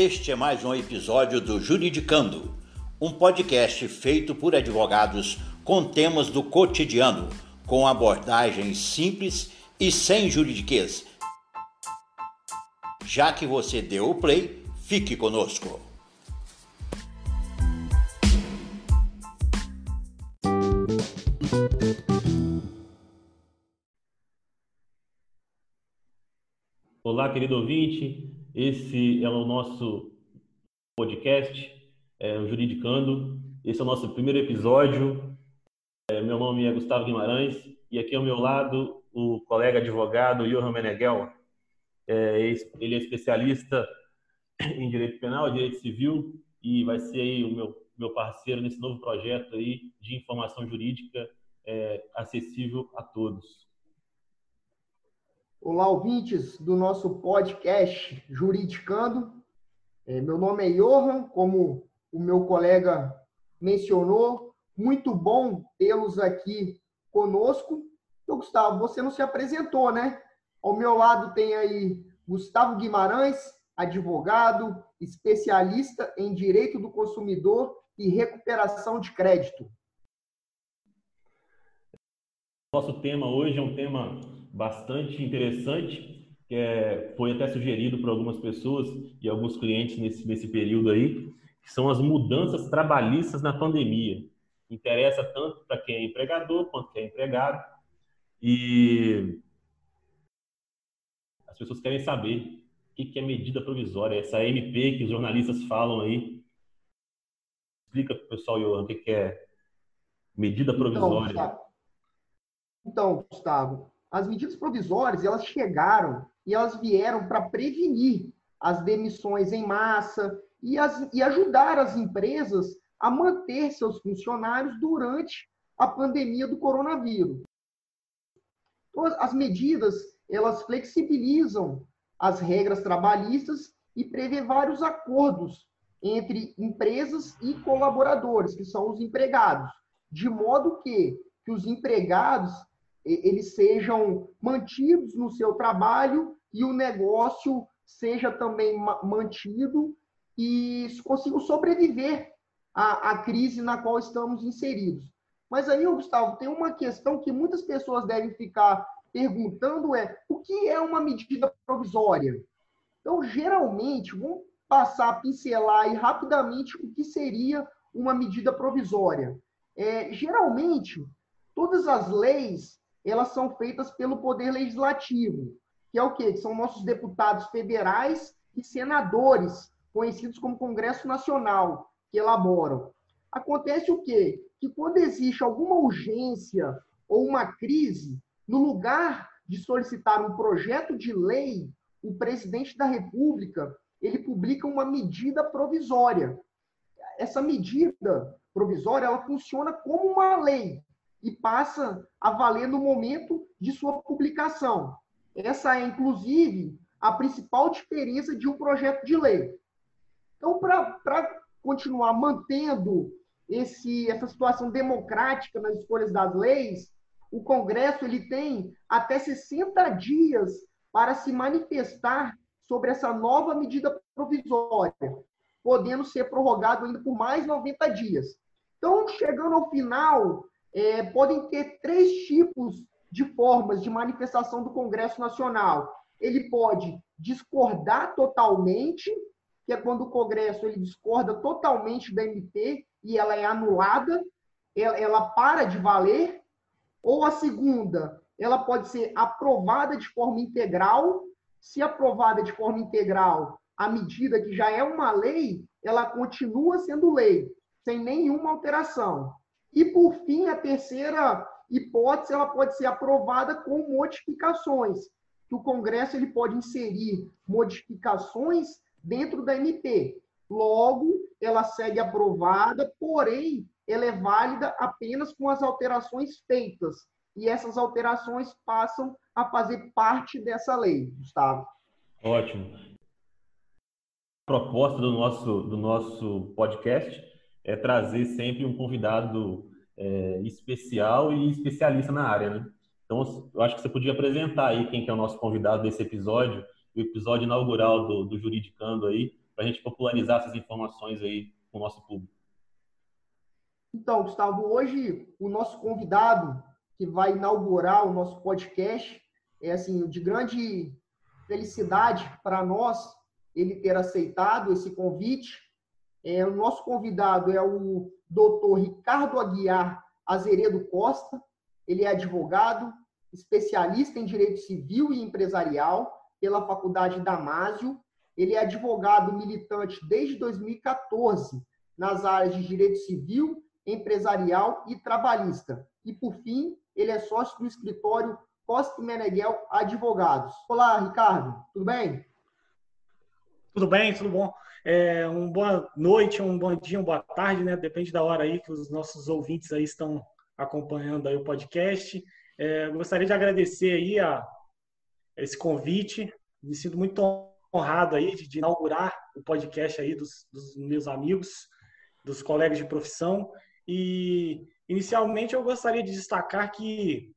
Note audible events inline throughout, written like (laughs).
Este é mais um episódio do Juridicando, um podcast feito por advogados com temas do cotidiano, com abordagens simples e sem juridiquês. Já que você deu o play, fique conosco. Olá, querido ouvinte. Esse é o nosso podcast, é, o Juridicando. Esse é o nosso primeiro episódio. É, meu nome é Gustavo Guimarães e aqui ao meu lado o colega advogado Johan Meneghel. É, ele é especialista em direito penal, direito civil e vai ser aí o meu, meu parceiro nesse novo projeto aí de informação jurídica é, acessível a todos. Olá, ouvintes do nosso podcast Juridicando. É, meu nome é Johan, como o meu colega mencionou. Muito bom tê-los aqui conosco. Então, Gustavo, você não se apresentou, né? Ao meu lado tem aí Gustavo Guimarães, advogado, especialista em direito do consumidor e recuperação de crédito. Nosso tema hoje é um tema bastante interessante, que é, foi até sugerido por algumas pessoas e alguns clientes nesse, nesse período aí, que são as mudanças trabalhistas na pandemia. Interessa tanto para quem é empregador quanto quem é empregado. E as pessoas querem saber o que é medida provisória, essa MP que os jornalistas falam aí. Explica para o pessoal, Johan, o que é medida então, provisória. Então, então, Gustavo, as medidas provisórias, elas chegaram e elas vieram para prevenir as demissões em massa e, as, e ajudar as empresas a manter seus funcionários durante a pandemia do coronavírus. Então, as medidas, elas flexibilizam as regras trabalhistas e prevê vários acordos entre empresas e colaboradores, que são os empregados, de modo que, que os empregados eles sejam mantidos no seu trabalho e o negócio seja também mantido e consigam sobreviver à, à crise na qual estamos inseridos. Mas aí, Gustavo, tem uma questão que muitas pessoas devem ficar perguntando é o que é uma medida provisória? Então, geralmente, vamos passar a pincelar aí rapidamente o que seria uma medida provisória. É, geralmente, todas as leis elas são feitas pelo Poder Legislativo, que é o quê? Que são nossos deputados federais e senadores, conhecidos como Congresso Nacional, que elaboram. Acontece o quê? Que quando existe alguma urgência ou uma crise, no lugar de solicitar um projeto de lei, o presidente da República ele publica uma medida provisória. Essa medida provisória ela funciona como uma lei, e passa a valer no momento de sua publicação. Essa é, inclusive, a principal diferença de um projeto de lei. Então, para continuar mantendo esse, essa situação democrática nas escolhas das leis, o Congresso ele tem até 60 dias para se manifestar sobre essa nova medida provisória, podendo ser prorrogado ainda por mais 90 dias. Então, chegando ao final é, podem ter três tipos de formas de manifestação do Congresso Nacional. Ele pode discordar totalmente, que é quando o Congresso ele discorda totalmente da MP e ela é anulada, ela, ela para de valer. Ou a segunda, ela pode ser aprovada de forma integral. Se aprovada de forma integral, a medida que já é uma lei, ela continua sendo lei, sem nenhuma alteração. E, por fim, a terceira hipótese ela pode ser aprovada com modificações, que o Congresso ele pode inserir modificações dentro da MP. Logo, ela segue aprovada, porém, ela é válida apenas com as alterações feitas. E essas alterações passam a fazer parte dessa lei, Gustavo. Ótimo. Proposta do nosso, do nosso podcast é trazer sempre um convidado é, especial e especialista na área, né? Então, eu acho que você podia apresentar aí quem que é o nosso convidado desse episódio, o episódio inaugural do, do Juridicando aí, para a gente popularizar essas informações aí com o nosso público. Então, Gustavo, hoje o nosso convidado que vai inaugurar o nosso podcast é assim de grande felicidade para nós ele ter aceitado esse convite. É, o nosso convidado é o doutor Ricardo Aguiar Azeredo Costa. Ele é advogado, especialista em direito civil e empresarial pela Faculdade Damásio. Ele é advogado militante desde 2014 nas áreas de direito civil, empresarial e trabalhista. E, por fim, ele é sócio do escritório Costa Meneghel Advogados. Olá, Ricardo, tudo bem? Tudo bem, tudo bom. É, uma boa noite, um bom dia, uma boa tarde, né? Depende da hora aí que os nossos ouvintes aí estão acompanhando aí o podcast. É, gostaria de agradecer aí a, esse convite. Me sinto muito honrado aí de, de inaugurar o podcast aí dos, dos, meus amigos, dos colegas de profissão. E inicialmente eu gostaria de destacar que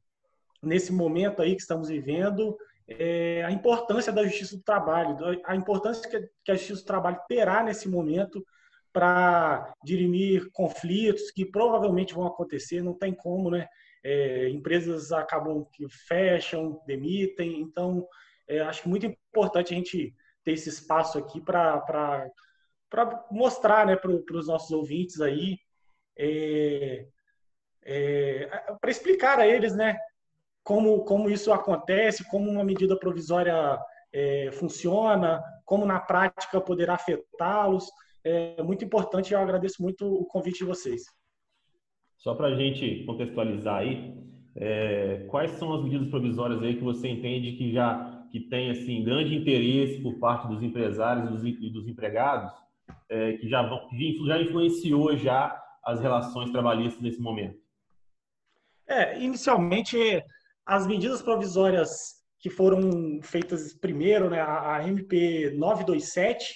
nesse momento aí que estamos vivendo, é, a importância da justiça do trabalho, a importância que a justiça do trabalho terá nesse momento para dirimir conflitos que provavelmente vão acontecer, não tem como, né? É, empresas acabam que fecham, demitem, então é, acho muito importante a gente ter esse espaço aqui para mostrar né, para os nossos ouvintes aí, é, é para explicar a eles né, como, como isso acontece, como uma medida provisória é, funciona, como na prática poderá afetá-los. É muito importante e eu agradeço muito o convite de vocês. Só para a gente contextualizar aí, é, quais são as medidas provisórias aí que você entende que já que tem assim grande interesse por parte dos empresários e dos, empregados, é, que já, vão, já influenciou já as relações trabalhistas nesse momento? É, inicialmente as medidas provisórias que foram feitas primeiro, né, a, MP 927,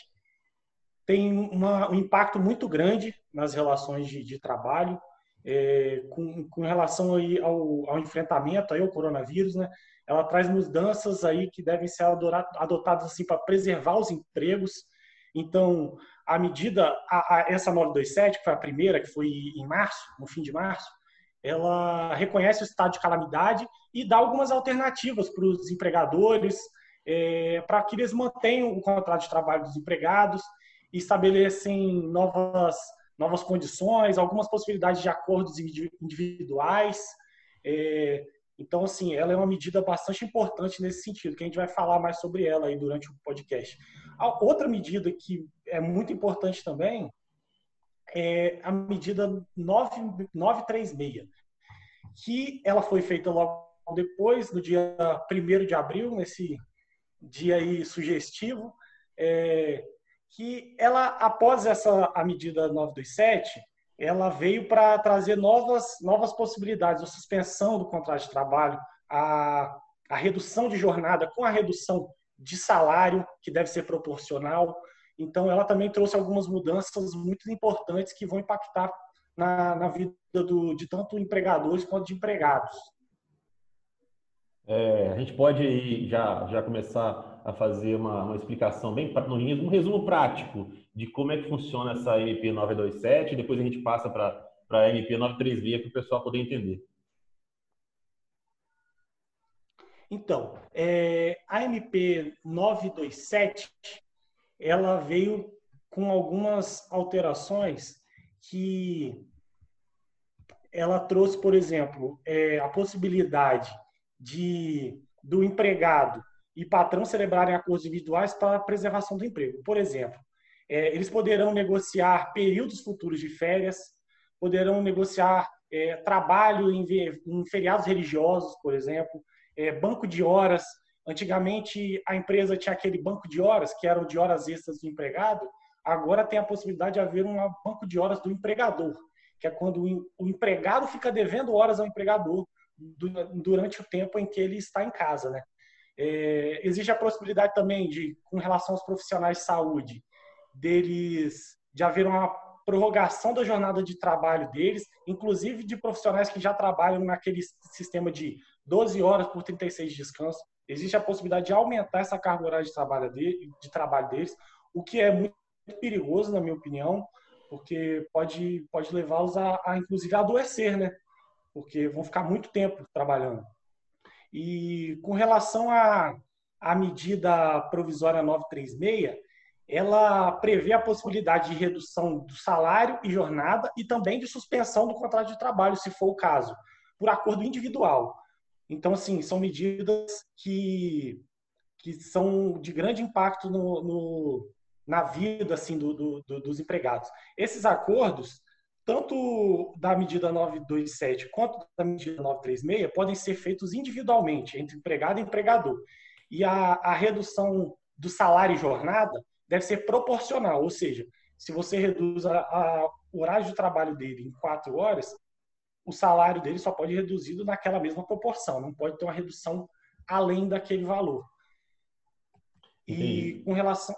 tem uma, um impacto muito grande nas relações de, de trabalho, é, com, com, relação aí ao, ao, enfrentamento aí ao coronavírus, né? Ela traz mudanças aí que devem ser adotadas assim para preservar os empregos. Então, a medida, a, a, essa 927, que foi a primeira, que foi em março, no fim de março, ela reconhece o estado de calamidade e dá algumas alternativas para os empregadores, é, para que eles mantenham o contrato de trabalho dos empregados estabelecem novas, novas condições, algumas possibilidades de acordos individuais. É, então, assim, ela é uma medida bastante importante nesse sentido, que a gente vai falar mais sobre ela aí durante o podcast. A outra medida que é muito importante também é a medida 9, 936, que ela foi feita logo depois, no dia 1 de abril, nesse dia aí sugestivo, é, que ela, após essa a medida 927, ela veio para trazer novas, novas possibilidades, a suspensão do contrato de trabalho, a, a redução de jornada com a redução de salário, que deve ser proporcional, então, ela também trouxe algumas mudanças muito importantes que vão impactar na, na vida do, de tanto empregadores quanto de empregados. É, a gente pode já, já começar a fazer uma, uma explicação bem um resumo prático de como é que funciona essa MP 927, depois a gente passa para a MP 936 para o pessoal poder entender. Então, é, a MP 927 ela veio com algumas alterações que ela trouxe, por exemplo, é, a possibilidade de do empregado e patrão celebrarem acordos individuais para a preservação do emprego. Por exemplo, é, eles poderão negociar períodos futuros de férias, poderão negociar é, trabalho em, em, feriados religiosos, por exemplo, é, banco de horas Antigamente, a empresa tinha aquele banco de horas, que era o de horas extras do empregado, agora tem a possibilidade de haver um banco de horas do empregador, que é quando o empregado fica devendo horas ao empregador durante o tempo em que ele está em casa. Né? É, existe a possibilidade também de, com relação aos profissionais de saúde, deles de haver uma prorrogação da jornada de trabalho deles, inclusive de profissionais que já trabalham naquele sistema de 12 horas por 36 de descanso existe a possibilidade de aumentar essa carga horária de trabalho, de, de trabalho deles, o que é muito perigoso, na minha opinião, porque pode, pode levá-los a, a, inclusive, a adoecer, né? Porque vão ficar muito tempo trabalhando. E com relação à, à medida provisória 936, ela prevê a possibilidade de redução do salário e jornada e também de suspensão do contrato de trabalho, se for o caso, por acordo individual. Então, assim, são medidas que, que são de grande impacto no na vida assim do, do, do, dos empregados. Esses acordos, tanto da medida 927 quanto da medida 936, podem ser feitos individualmente, entre empregado e empregador. E a, a redução do salário e jornada deve ser proporcional, ou seja, se você reduz a, a, o horário de trabalho dele em quatro horas, o salário dele só pode ir reduzido naquela mesma proporção, não pode ter uma redução além daquele valor. E Entendi. com relação.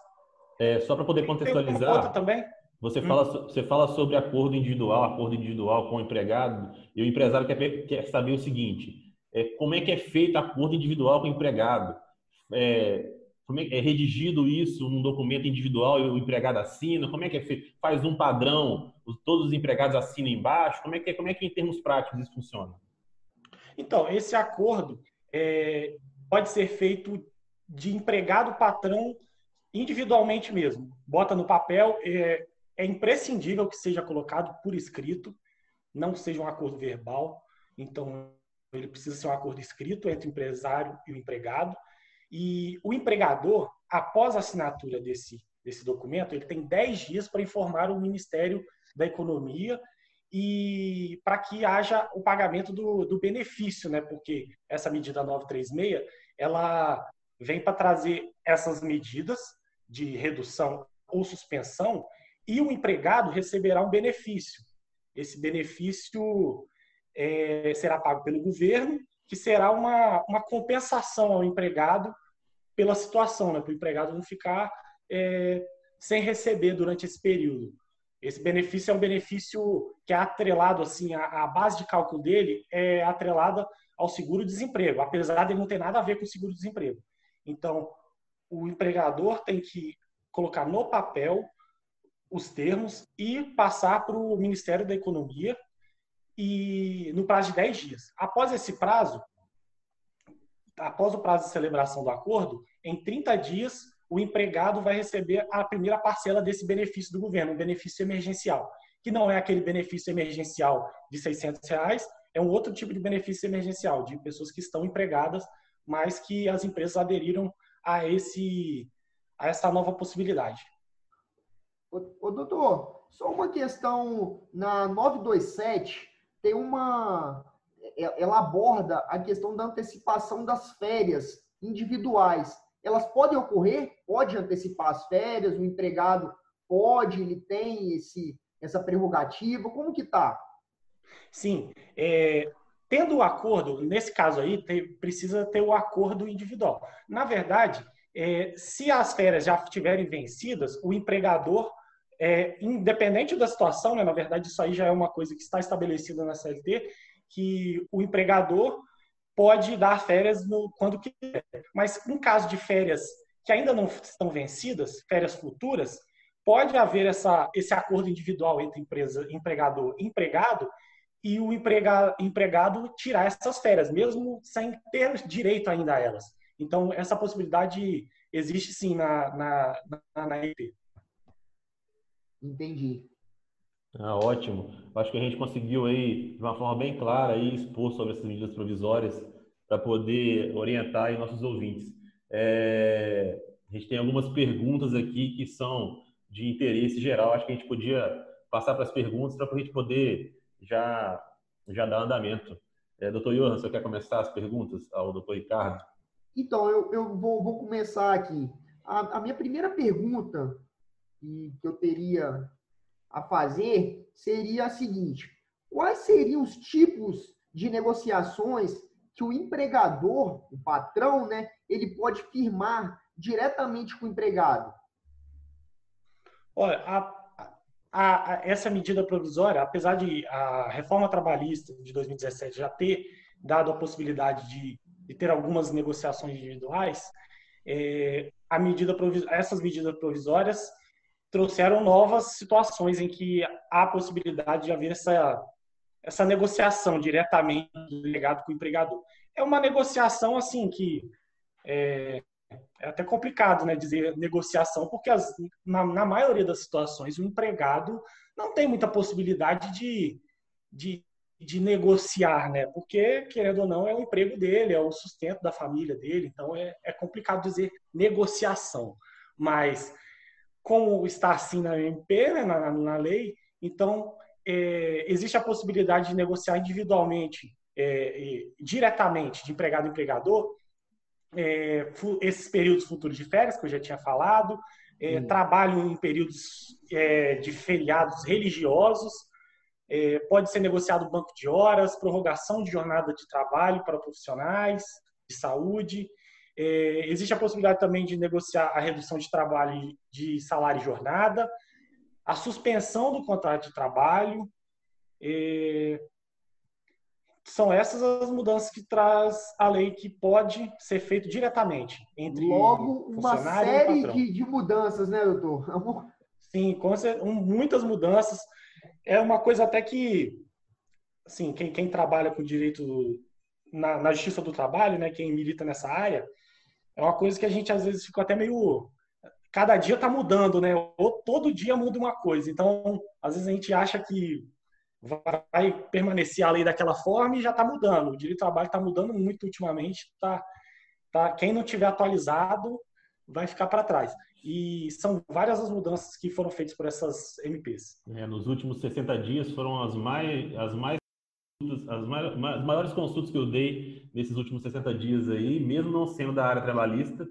É, só para poder contextualizar. também? Você, hum. fala, você fala sobre acordo individual, acordo individual com o empregado, e o empresário quer, quer saber o seguinte: é, como é que é feito acordo individual com o empregado? É, como é, é redigido isso num documento individual e o empregado assina? Como é que é feito? Faz um padrão, todos os empregados assinam embaixo? Como é que, é, como é que em termos práticos isso funciona? Então, esse acordo é, pode ser feito de empregado-patrão individualmente mesmo. Bota no papel, é, é imprescindível que seja colocado por escrito, não seja um acordo verbal. Então, ele precisa ser um acordo escrito entre o empresário e o empregado e o empregador, após a assinatura desse, desse documento, ele tem 10 dias para informar o Ministério da Economia e para que haja o pagamento do, do benefício, né? Porque essa medida 936, ela vem para trazer essas medidas de redução ou suspensão e o empregado receberá um benefício. Esse benefício é, será pago pelo governo que será uma, uma compensação ao empregado pela situação, né? para o empregado não ficar é, sem receber durante esse período. Esse benefício é um benefício que é atrelado, assim, a, a base de cálculo dele é atrelada ao seguro-desemprego, apesar de não ter nada a ver com o seguro-desemprego. Então, o empregador tem que colocar no papel os termos e passar para o Ministério da Economia e no prazo de 10 dias. Após esse prazo, após o prazo de celebração do acordo, em 30 dias o empregado vai receber a primeira parcela desse benefício do governo, um benefício emergencial, que não é aquele benefício emergencial de 600 reais, é um outro tipo de benefício emergencial de pessoas que estão empregadas, mas que as empresas aderiram a esse a essa nova possibilidade. Ô, doutor, só uma questão na 927 tem uma. É, ela aborda a questão da antecipação das férias individuais. Elas podem ocorrer? Pode antecipar as férias? O empregado pode? Ele tem esse, essa prerrogativa? Como que tá? Sim. É, tendo o acordo, nesse caso aí, precisa ter o acordo individual. Na verdade, é, se as férias já estiverem vencidas, o empregador é, independente da situação, né, na verdade isso aí já é uma coisa que está estabelecida na CLT, que o empregador pode dar férias no, quando quiser. Mas em caso de férias que ainda não estão vencidas, férias futuras, pode haver essa, esse acordo individual entre empresa, empregador e empregado e o emprega, empregado tirar essas férias, mesmo sem ter direito ainda a elas. Então, essa possibilidade existe sim na, na, na, na EP. Entendi. Ah, ótimo. Acho que a gente conseguiu aí, de uma forma bem clara, aí, expor sobre essas medidas provisórias para poder orientar aí nossos ouvintes. É... A gente tem algumas perguntas aqui que são de interesse geral. Acho que a gente podia passar para as perguntas para a gente poder já, já dar andamento. É, doutor Johan, você quer começar as perguntas ao doutor Ricardo? Então, eu, eu vou, vou começar aqui. A, a minha primeira pergunta que, que eu teria a fazer seria a seguinte: quais seriam os tipos de negociações que o empregador, o patrão, né, ele pode firmar diretamente com o empregado? Olha, a, a, a, essa medida provisória, apesar de a reforma trabalhista de 2017 já ter dado a possibilidade de, de ter algumas negociações individuais, é, a medida essas medidas provisórias trouxeram novas situações em que há a possibilidade de haver essa, essa negociação diretamente do delegado com o empregador. É uma negociação assim que é, é até complicado né, dizer negociação, porque as, na, na, maioria das situações o empregado não tem muita possibilidade de, de, de, negociar, né? Porque, querendo ou não, é o emprego dele, é o sustento da família dele, então é, é complicado dizer negociação. Mas, como está assim na MP, né, na, na lei, então é, existe a possibilidade de negociar individualmente, é, diretamente, de empregado a empregador, é, esses períodos futuros de férias, que eu já tinha falado, é, trabalho em períodos é, de feriados religiosos, é, pode ser negociado banco de horas, prorrogação de jornada de trabalho para profissionais de saúde. É, existe a possibilidade também de negociar a redução de trabalho de salário e jornada, a suspensão do contrato de trabalho, é, são essas as mudanças que traz a lei que pode ser feito diretamente entre Logo, uma série de, de, mudanças, né, doutor? (laughs) Sim, com muitas mudanças. É uma coisa até que, assim, quem, quem trabalha com direito na, na, justiça do trabalho, né, quem milita nessa área, é uma coisa que a gente às vezes fica até meio cada dia está mudando, né? Ou todo dia muda uma coisa. Então, às vezes a gente acha que vai permanecer a lei daquela forma e já está mudando. O direito do trabalho está mudando muito ultimamente. Tá, tá, quem não tiver atualizado vai ficar para trás. E são várias as mudanças que foram feitas por essas MPs. É, nos últimos 60 dias foram as mais, as mais as maiores consultas que eu dei nesses últimos 60 dias aí, mesmo não sendo da área trabalhista,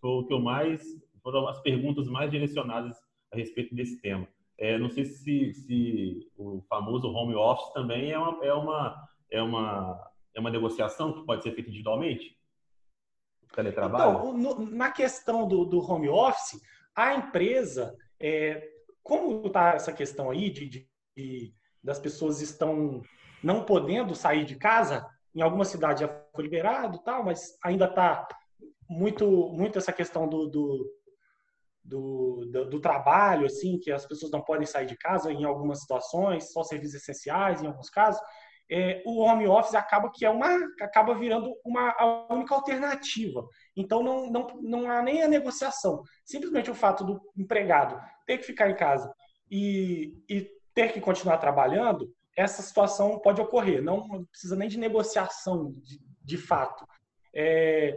foi o que eu mais foram as perguntas mais direcionadas a respeito desse tema. É, não sei se, se o famoso home office também é uma, é uma, é uma, é uma negociação que pode ser feita individualmente? Teletrabalho? Então, no, na questão do, do home office, a empresa, é, como está essa questão aí de, de, de, das pessoas estão não podendo sair de casa, em alguma cidade já foi liberado, tal, mas ainda está muito, muito essa questão do, do do, do, do, trabalho, assim, que as pessoas não podem sair de casa em algumas situações, só serviços essenciais em alguns casos, é, o home office acaba que é uma acaba virando uma a única alternativa. Então não, não, não há nem a negociação. Simplesmente o fato do empregado ter que ficar em casa e, e ter que continuar trabalhando, essa situação pode ocorrer. Não precisa nem de negociação de, de fato. É,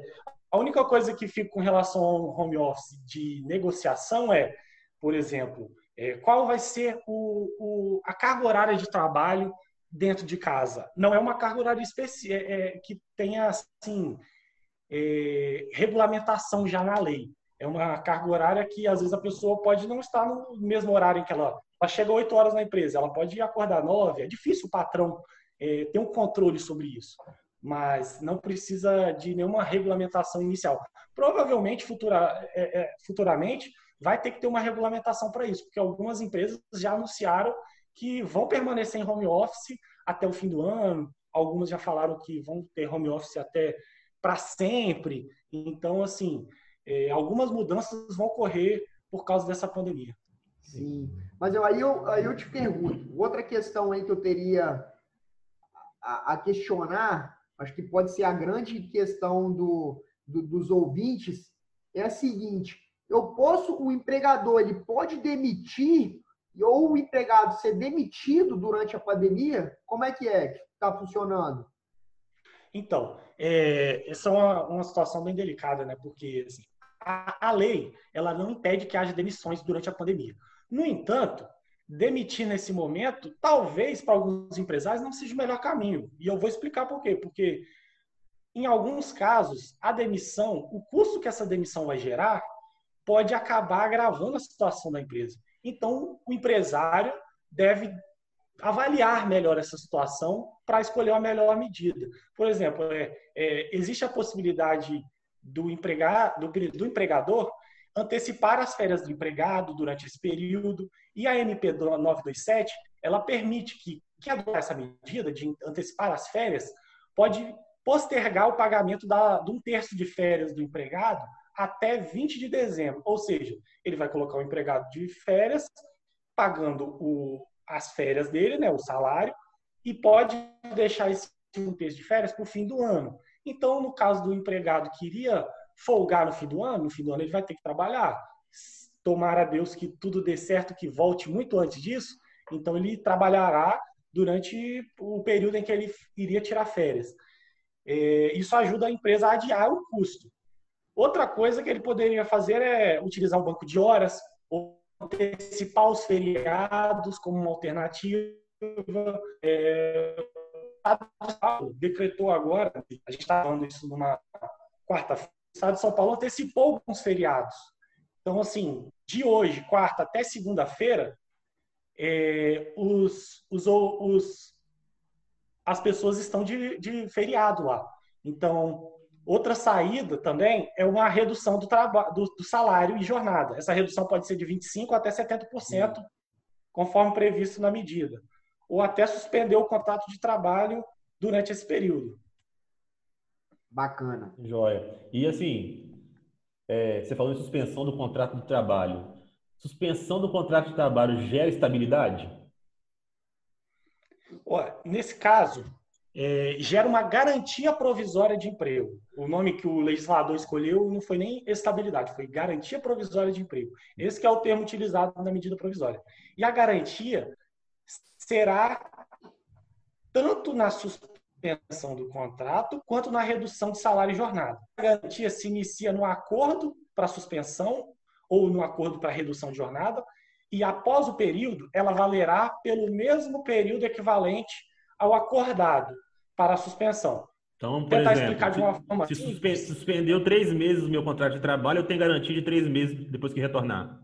a única coisa que fica com relação ao home office de negociação é, por exemplo, é, qual vai ser o, o, a carga horária de trabalho dentro de casa. Não é uma carga horária específica é, é, que tenha assim é, regulamentação já na lei. É uma carga horária que às vezes a pessoa pode não estar no mesmo horário em que ela, ela chega 8 horas na empresa, ela pode acordar 9. É difícil o patrão é, ter um controle sobre isso mas não precisa de nenhuma regulamentação inicial. Provavelmente, futura, é, é, futuramente, vai ter que ter uma regulamentação para isso, porque algumas empresas já anunciaram que vão permanecer em home office até o fim do ano, algumas já falaram que vão ter home office até para sempre. Então, assim, é, algumas mudanças vão ocorrer por causa dessa pandemia. Sim, mas eu, aí, eu, aí eu te pergunto, outra questão aí que eu teria a, a questionar acho que pode ser a grande questão do, do, dos ouvintes, é a seguinte: eu posso, o empregador, ele pode demitir ou o empregado ser demitido durante a pandemia? Como é que é que está funcionando? Então, é, essa é uma, uma situação bem delicada, né? Porque assim, a, a lei ela não impede que haja demissões durante a pandemia. No entanto, demitir nesse momento, talvez para alguns empresários não seja o melhor caminho. E eu vou explicar por quê. Porque, em alguns casos, a demissão, o custo que essa demissão vai gerar, pode acabar agravando a situação da empresa. Então, o empresário deve avaliar melhor essa situação para escolher a melhor medida. Por exemplo, é, é, existe a possibilidade do, empregado, do, do empregador antecipar as férias do empregado durante esse período. E a MP 927, ela permite que quem adotar essa medida de antecipar as férias pode postergar o pagamento da, de um terço de férias do empregado até 20 de dezembro. Ou seja, ele vai colocar o empregado de férias, pagando o, as férias dele, né, o salário, e pode deixar esse um terço de férias para o fim do ano. Então, no caso do empregado que iria folgar no fim do ano, no fim do ano ele vai ter que trabalhar. Tomara a Deus que tudo dê certo, que volte muito antes disso. Então, ele trabalhará durante o período em que ele iria tirar férias. É, isso ajuda a empresa a adiar o custo. Outra coisa que ele poderia fazer é utilizar o banco de horas ou antecipar os feriados como uma alternativa. É, decretou agora, a gente está falando isso numa quarta-feira, o Estado de São Paulo antecipou alguns feriados. Então, assim, de hoje, quarta até segunda-feira, é, os, os, os, as pessoas estão de, de feriado lá. Então, outra saída também é uma redução do, do, do salário e jornada. Essa redução pode ser de 25% até 70%, uhum. conforme previsto na medida. Ou até suspender o contrato de trabalho durante esse período. Bacana. Joia. E assim, é, você falou em suspensão do contrato de trabalho. Suspensão do contrato de trabalho gera estabilidade? nesse caso, é, gera uma garantia provisória de emprego. O nome que o legislador escolheu não foi nem estabilidade, foi garantia provisória de emprego. Esse é o termo utilizado na medida provisória. E a garantia será tanto na suspensão do contrato quanto na redução de salário e jornada. A garantia se inicia no acordo para suspensão ou no acordo para redução de jornada e após o período ela valerá pelo mesmo período equivalente ao acordado para a suspensão. Então, por Tentar exemplo, explicar de uma forma se suspe suspendeu três meses o meu contrato de trabalho, eu tenho garantia de três meses depois que retornar.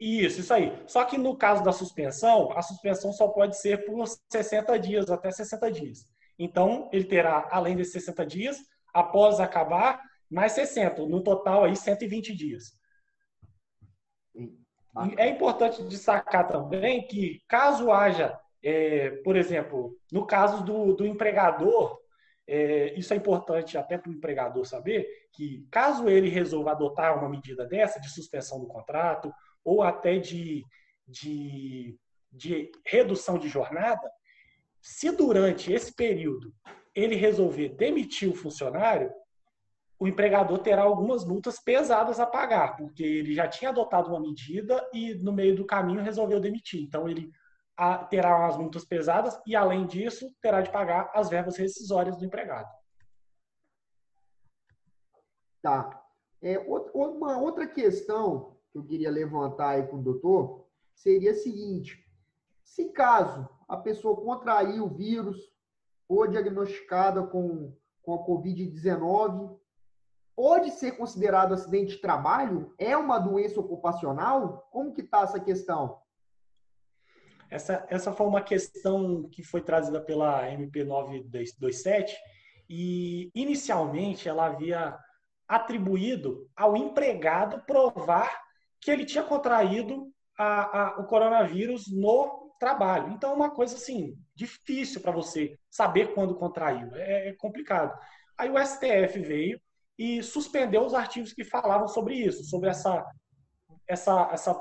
Isso, isso aí. Só que no caso da suspensão, a suspensão só pode ser por 60 dias, até 60 dias. Então, ele terá, além desses 60 dias, após acabar, mais 60. No total, aí, 120 dias. É importante destacar também que, caso haja é, por exemplo, no caso do, do empregador, é, isso é importante até para o empregador saber que, caso ele resolva adotar uma medida dessa, de suspensão do contrato, ou até de, de, de redução de jornada, se durante esse período ele resolver demitir o funcionário, o empregador terá algumas multas pesadas a pagar, porque ele já tinha adotado uma medida e no meio do caminho resolveu demitir. Então ele terá umas multas pesadas e, além disso, terá de pagar as verbas rescisórias do empregado. Tá. É, uma outra questão que eu queria levantar aí com o doutor seria a seguinte: se caso a pessoa contrair o vírus, ou diagnosticada com, com a Covid-19, pode ser considerado acidente de trabalho? É uma doença ocupacional? Como que está essa questão? Essa, essa foi uma questão que foi trazida pela MP 927 e, inicialmente, ela havia atribuído ao empregado provar que ele tinha contraído a, a, o coronavírus no trabalho. Então, é uma coisa assim, difícil para você saber quando contraiu. É, é complicado. Aí o STF veio e suspendeu os artigos que falavam sobre isso, sobre essa, essa, essa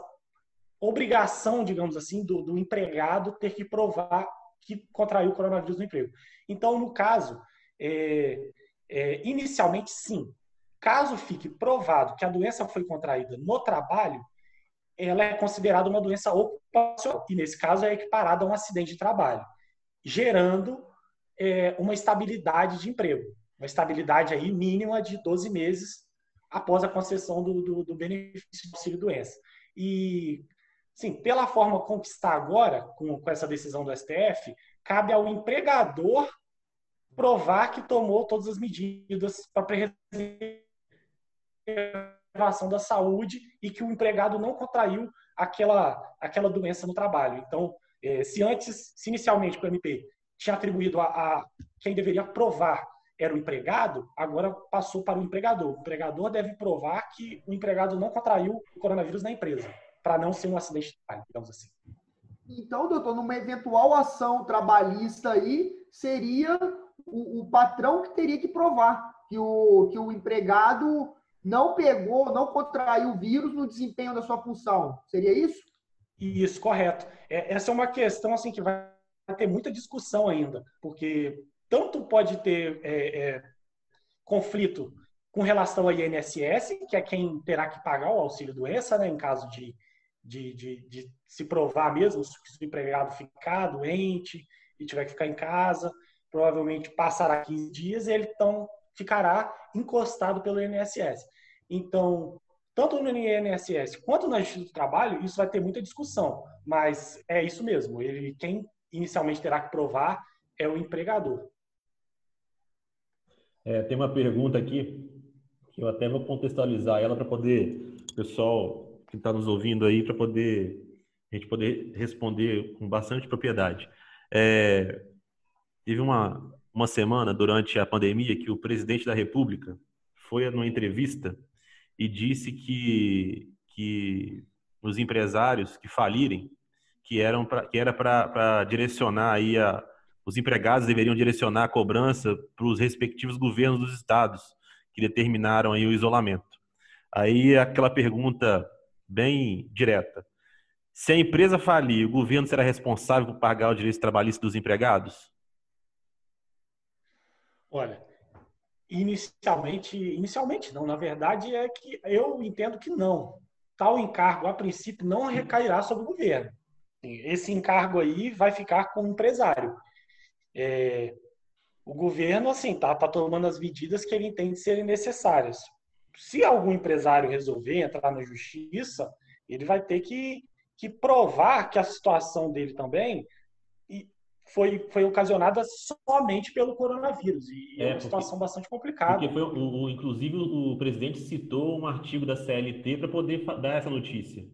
obrigação, digamos assim, do, do empregado ter que provar que contraiu o coronavírus no emprego. Então, no caso, é, é, inicialmente, sim. Caso fique provado que a doença foi contraída no trabalho, ela é considerada uma doença ocupacional, e nesse caso é equiparada a um acidente de trabalho, gerando é, uma estabilidade de emprego, uma estabilidade aí mínima de 12 meses após a concessão do, do, do benefício do auxílio-doença. E Sim, pela forma como está agora, com, com essa decisão do STF, cabe ao empregador provar que tomou todas as medidas para preservação da saúde e que o empregado não contraiu aquela, aquela doença no trabalho. Então, é, se antes, se inicialmente o MP tinha atribuído a, a, quem deveria provar era o empregado, agora passou para o empregador. O empregador deve provar que o empregado não contraiu o coronavírus na empresa para não ser um acidente de trabalho, digamos assim. Então, doutor, numa eventual ação trabalhista aí, seria o, o patrão que teria que provar que o, que o empregado não pegou, não contraiu o vírus no desempenho da sua função. Seria isso? Isso, correto. É, essa é uma questão assim que vai ter muita discussão ainda, porque tanto pode ter é, é, conflito com relação ao INSS, que é quem terá que pagar o auxílio-doença, né, em caso de, de, de, de, se provar mesmo se o empregado ficar doente e tiver que ficar em casa, provavelmente passará 15 dias e ele então ficará encostado pelo INSS. Então, tanto no INSS quanto na Justiça do Trabalho, isso vai ter muita discussão, mas é isso mesmo. Ele, quem inicialmente terá que provar é o empregador. É, tem uma pergunta aqui que eu até vou contextualizar ela para poder pessoal que está nos ouvindo aí para poder a gente poder responder com bastante propriedade. É, teve uma uma semana durante a pandemia que o presidente da República foi numa entrevista e disse que que os empresários que falirem que eram pra, que era para direcionar aí a, os empregados deveriam direcionar a cobrança para os respectivos governos dos estados que determinaram aí o isolamento. Aí aquela pergunta bem direta. Se a empresa falir, o governo será responsável por pagar o direito trabalhista dos empregados? Olha, inicialmente, inicialmente não, na verdade é que eu entendo que não. Tal encargo, a princípio, não recairá sobre o governo. Esse encargo aí vai ficar com o empresário. É, o governo, assim, tá, tá tomando as medidas que ele entende serem necessárias. Se algum empresário resolver entrar na justiça, ele vai ter que, que provar que a situação dele também foi, foi ocasionada somente pelo coronavírus. E é, é uma situação bastante complicada. Porque foi, o, o, inclusive, o presidente citou um artigo da CLT para poder dar essa notícia.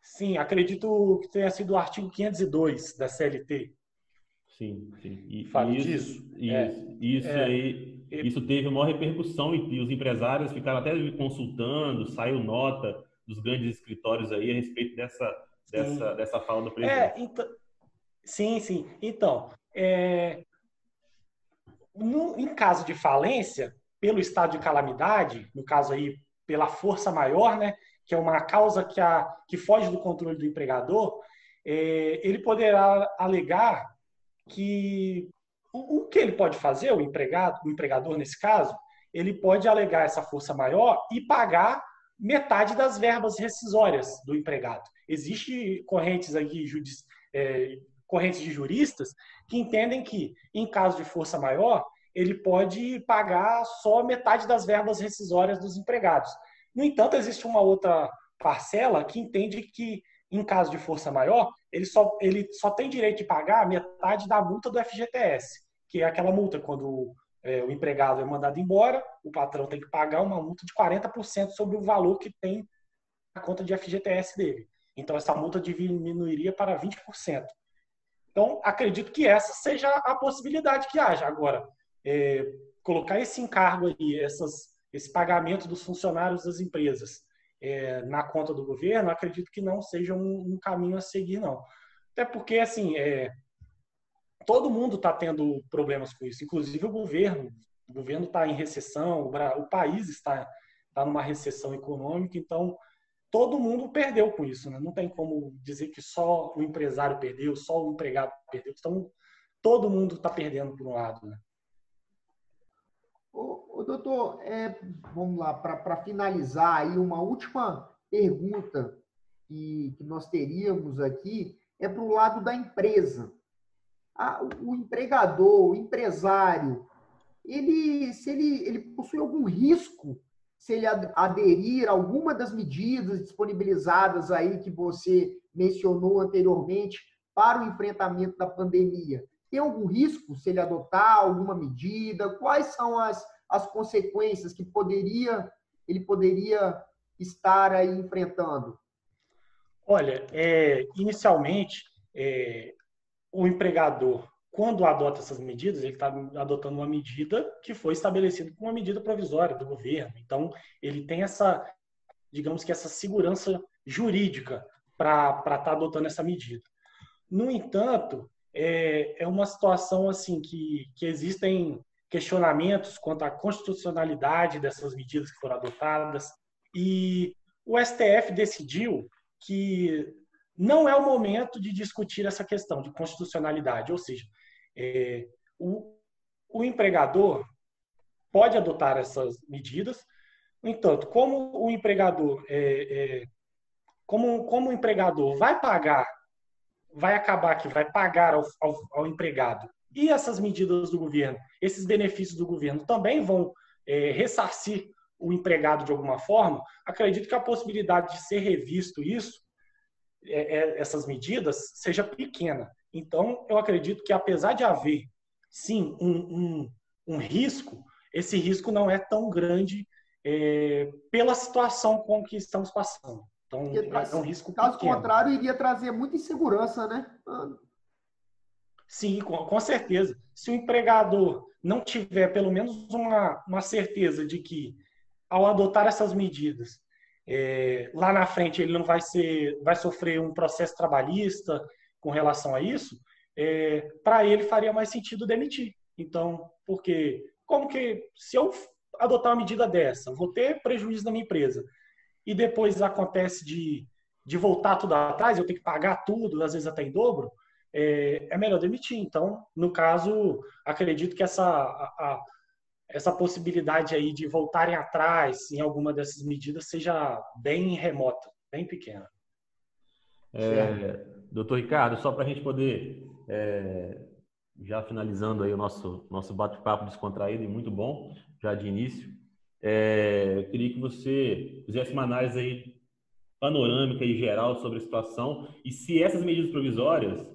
Sim, acredito que tenha sido o artigo 502 da CLT. Sim, sim. E, Fala isso, disso. Isso, é, isso, é, aí, isso teve uma repercussão e, e os empresários ficaram até consultando, saiu nota dos grandes escritórios aí a respeito dessa, dessa, dessa fala do presidente. É, então, sim, sim. Então, é, no, em caso de falência, pelo estado de calamidade, no caso aí pela força maior, né, que é uma causa que, a, que foge do controle do empregador, é, ele poderá alegar que o, o, que ele pode fazer, o empregado, o empregador nesse caso, ele pode alegar essa força maior e pagar metade das verbas rescisórias do empregado. Existem correntes aqui, judici, é, correntes de juristas que entendem que, em caso de força maior, ele pode pagar só metade das verbas rescisórias dos empregados. No entanto, existe uma outra parcela que entende que, em caso de força maior, ele só, ele só tem direito de pagar metade da multa do FGTS, que é aquela multa quando é, o empregado é mandado embora, o patrão tem que pagar uma multa de 40% sobre o valor que tem a conta de FGTS dele. Então, essa multa diminuiria para 20%. Então, acredito que essa seja a possibilidade que haja. Agora, é, colocar esse encargo aí, essas esse pagamento dos funcionários das empresas é, na conta do governo, acredito que não seja um, um caminho a seguir, não. Até porque, assim, é, todo mundo está tendo problemas com isso, inclusive o governo. O governo está em recessão, o, o país está, está numa recessão econômica, então todo mundo perdeu com isso. Né? Não tem como dizer que só o empresário perdeu, só o empregado perdeu. Então, todo mundo está perdendo por um lado. Né? Ô doutor, é, vamos lá, para finalizar aí, uma última pergunta que, que nós teríamos aqui é para o lado da empresa. o empregador, o empresário, ele, se ele, ele possui algum risco se ele aderir a alguma das medidas disponibilizadas aí que você mencionou anteriormente para o enfrentamento da pandemia? Tem algum risco se ele adotar alguma medida? Quais são as, as consequências que poderia ele poderia estar aí enfrentando? Olha, é, inicialmente, é, o empregador, quando adota essas medidas, ele está adotando uma medida que foi estabelecida como uma medida provisória do governo. Então, ele tem essa, digamos que essa segurança jurídica para estar tá adotando essa medida. No entanto, é, é uma situação assim que, que existem questionamentos quanto à constitucionalidade dessas medidas que foram adotadas. E o STF decidiu que não é o momento de discutir essa questão de constitucionalidade, ou seja, é, o, o empregador pode adotar essas medidas. No entanto, como o empregador, é, é, como, como o empregador vai pagar, vai acabar que vai pagar ao, ao, ao, empregado e essas medidas do governo, esses benefícios do governo também vão é, ressarcir o empregado de alguma forma, acredito que a possibilidade de ser revisto isso, é, é, essas medidas, seja pequena. Então, eu acredito que apesar de haver, sim, um, um, um risco, esse risco não é tão grande é, pela situação com que estamos passando. Então, é um risco Caso pequeno. contrário, iria trazer muita insegurança, né? Sim, com, com, certeza. Se o empregador não tiver pelo menos uma, uma certeza de que, ao adotar essas medidas, é, lá na frente ele não vai ser, vai sofrer um processo trabalhista com relação a isso, é, para ele faria mais sentido demitir. Então, porque como que, se eu adotar uma medida dessa, vou ter prejuízo na minha empresa, e depois acontece de, de voltar tudo atrás, eu tenho que pagar tudo, às vezes até em dobro, é, é melhor demitir. Então, no caso, acredito que essa, a, a, essa possibilidade aí de voltarem atrás em alguma dessas medidas seja bem remota, bem pequena. É, doutor Ricardo, só para a gente poder é, já finalizando aí o nosso, nosso bate-papo descontraído e muito bom, já de início, é, eu queria que você fizesse uma análise aí panorâmica e geral sobre a situação e se essas medidas provisórias,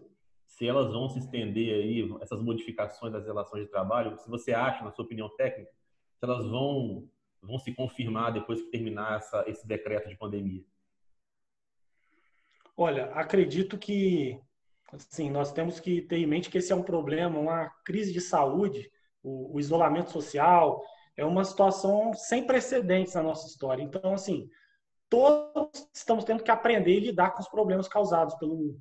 se elas vão se estender aí, essas modificações das relações de trabalho, se você acha, na sua opinião técnica, se elas vão, vão se confirmar depois que terminar essa, esse decreto de pandemia. Olha, acredito que Assim, nós temos que ter em mente que esse é um problema, uma crise de saúde, o, o isolamento social, é uma situação sem precedentes na nossa história. Então, assim, todos estamos tendo que aprender a lidar com os problemas causados pelo,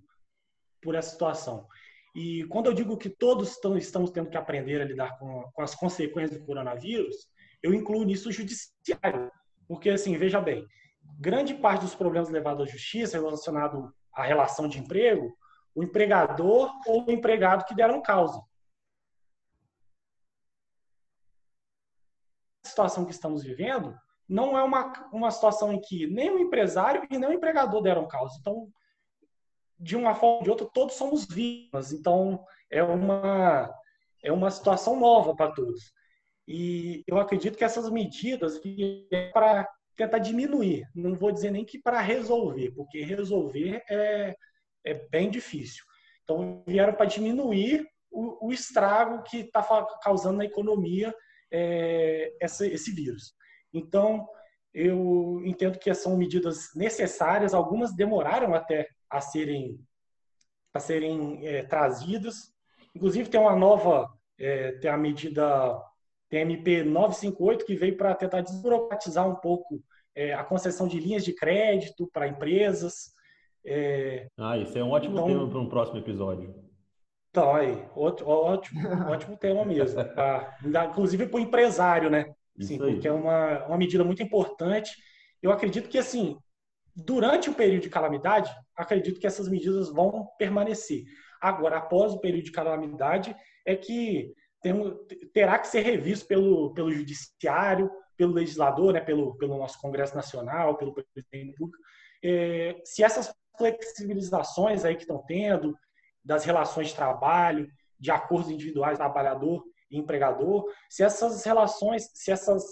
por essa situação. E quando eu digo que todos estão, estamos tendo que aprender a lidar com, com, as consequências do coronavírus, eu incluo nisso o judiciário. Porque, assim, veja bem, grande parte dos problemas levados à justiça relacionado à relação de emprego o empregador ou o empregado que deram causa. A situação que estamos vivendo não é uma, uma situação em que nem o empresário e nem o empregador deram causa. Então, de uma forma ou de outra, todos somos vítimas. Então, é uma, é uma situação nova para todos. E eu acredito que essas medidas vieram para tentar diminuir. Não vou dizer nem que para resolver, porque resolver é, é bem difícil. Então, vieram para diminuir o, o, estrago que está causando na economia é, essa, esse vírus. Então, eu entendo que são medidas necessárias, algumas demoraram até a serem, a serem é, trazidas. Inclusive, tem uma nova, é, tem a medida TMP 958, que veio para tentar desburocratizar um pouco é, a concessão de linhas de crédito para empresas, é... Ah, isso é um ótimo então, tema para um próximo episódio. Então, aí, ótimo, ótimo, (laughs) ótimo tema mesmo. Tá? Inclusive para o empresário, né? Sim, porque é uma, uma medida muito importante. Eu acredito que, assim, durante o período de calamidade, acredito que essas medidas vão permanecer. Agora, após o período de calamidade, é que tem, terá que ser revisto pelo, pelo judiciário, pelo legislador, né, pelo, pelo nosso Congresso Nacional, pelo presidente da República, é, se essas flexibilizações aí que estão tendo das relações de trabalho, de acordos individuais trabalhador e empregador, se essas relações, se essas,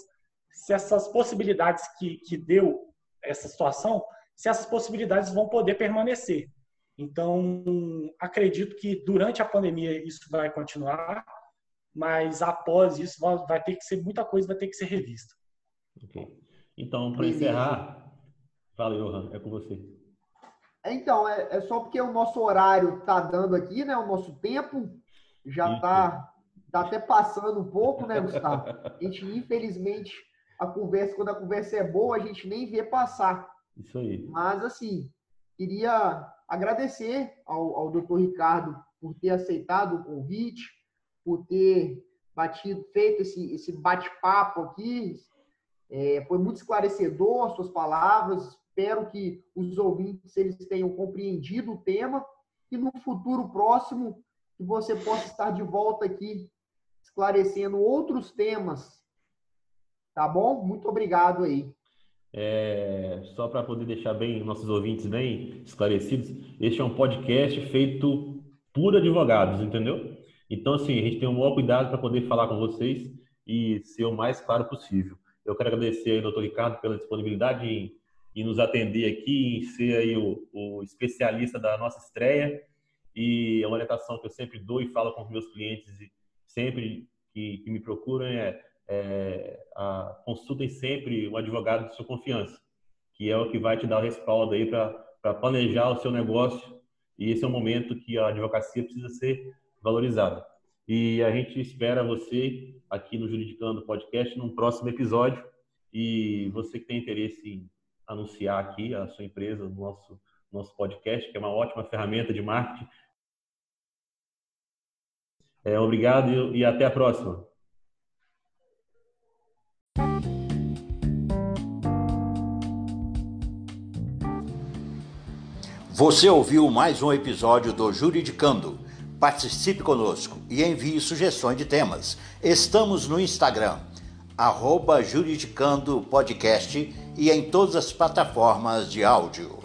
se essas possibilidades que, que deu essa situação, se essas possibilidades vão poder permanecer. Então, acredito que durante a pandemia isso vai continuar, mas após isso vai ter que ser muita coisa, vai ter que ser revista. Ok. Então, para encerrar, fala, Johan, é com você. Então, é, é, só porque o nosso horário está dando aqui, né? O nosso tempo já está tá até passando um pouco, né, Gustavo? A gente, infelizmente, a conversa, quando a conversa é boa, a gente nem vê passar. Isso aí. Mas, assim, queria agradecer ao, ao doutor Ricardo por ter aceitado o convite, por ter batido, feito esse, esse bate-papo aqui. É, foi muito esclarecedor suas palavras. Espero que os ouvintes eles tenham compreendido o tema e no futuro próximo que você possa estar de volta aqui esclarecendo outros temas. Tá bom? Muito obrigado aí. É, só para poder deixar bem nossos ouvintes bem esclarecidos, este é um podcast feito por advogados, entendeu? Então, assim, a gente tem o maior cuidado para poder falar com vocês e ser o mais claro possível. Eu quero agradecer ao doutor Ricardo pela disponibilidade em, em nos atender aqui, em ser aí o, o, especialista da nossa estreia. E é uma orientação que eu sempre dou e falo com os meus clientes, sempre que, que me procuram, é é, a, consultem sempre um advogado de sua confiança, que é o que vai te dar o respaldo aí para planejar o seu negócio. E esse é o momento que a advocacia precisa ser valorizada. E a gente espera você aqui no Juridicando Podcast num próximo episódio. E você que tem interesse em anunciar aqui a sua empresa no nosso, nosso podcast, que é uma ótima ferramenta de marketing. É, obrigado e até a próxima. Você ouviu mais um episódio do Juridicando. Participe conosco e envie sugestões de temas. Estamos no Instagram, arroba Juridicando Podcast e em todas as plataformas de áudio.